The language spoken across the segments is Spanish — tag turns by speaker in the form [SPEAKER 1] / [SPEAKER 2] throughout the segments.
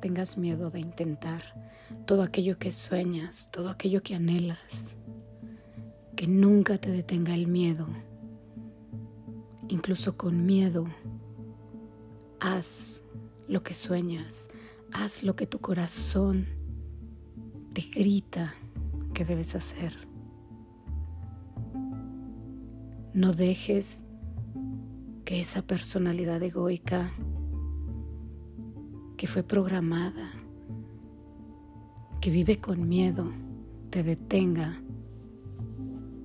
[SPEAKER 1] tengas miedo de intentar todo aquello que sueñas, todo aquello que anhelas. Que nunca te detenga el miedo. Incluso con miedo, haz lo que sueñas, haz lo que tu corazón te grita que debes hacer. No dejes que esa personalidad egoica que fue programada, que vive con miedo, te detenga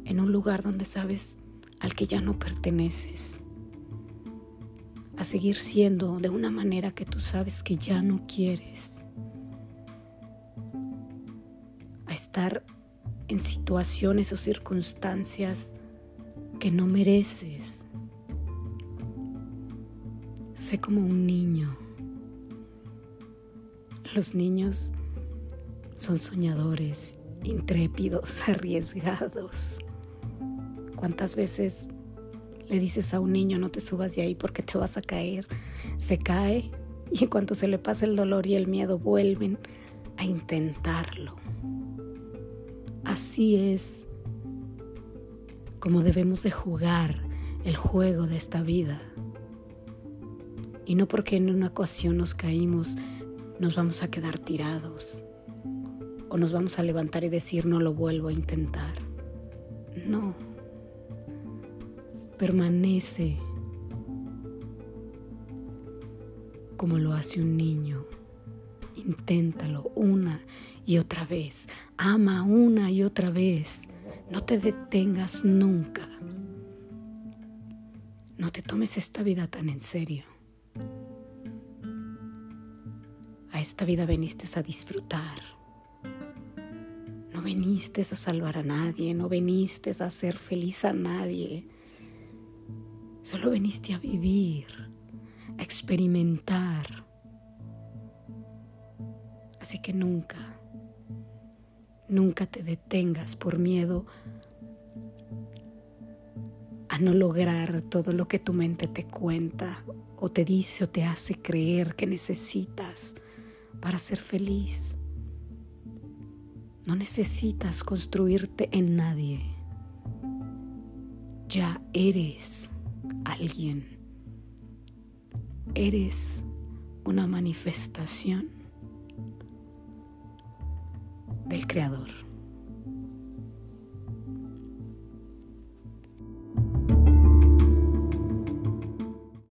[SPEAKER 1] en un lugar donde sabes al que ya no perteneces, a seguir siendo de una manera que tú sabes que ya no quieres, a estar en situaciones o circunstancias que no mereces. Sé como un niño los niños son soñadores, intrépidos, arriesgados. ¿Cuántas veces le dices a un niño no te subas de ahí porque te vas a caer? Se cae y en cuanto se le pasa el dolor y el miedo vuelven a intentarlo. Así es como debemos de jugar el juego de esta vida. Y no porque en una ocasión nos caímos nos vamos a quedar tirados o nos vamos a levantar y decir no lo vuelvo a intentar. No. Permanece como lo hace un niño. Inténtalo una y otra vez. Ama una y otra vez. No te detengas nunca. No te tomes esta vida tan en serio. A esta vida veniste a disfrutar. No veniste a salvar a nadie, no veniste a hacer feliz a nadie. Solo veniste a vivir, a experimentar. Así que nunca, nunca te detengas por miedo a no lograr todo lo que tu mente te cuenta o te dice o te hace creer que necesitas para ser feliz. No necesitas construirte en nadie. Ya eres alguien. Eres una manifestación del Creador.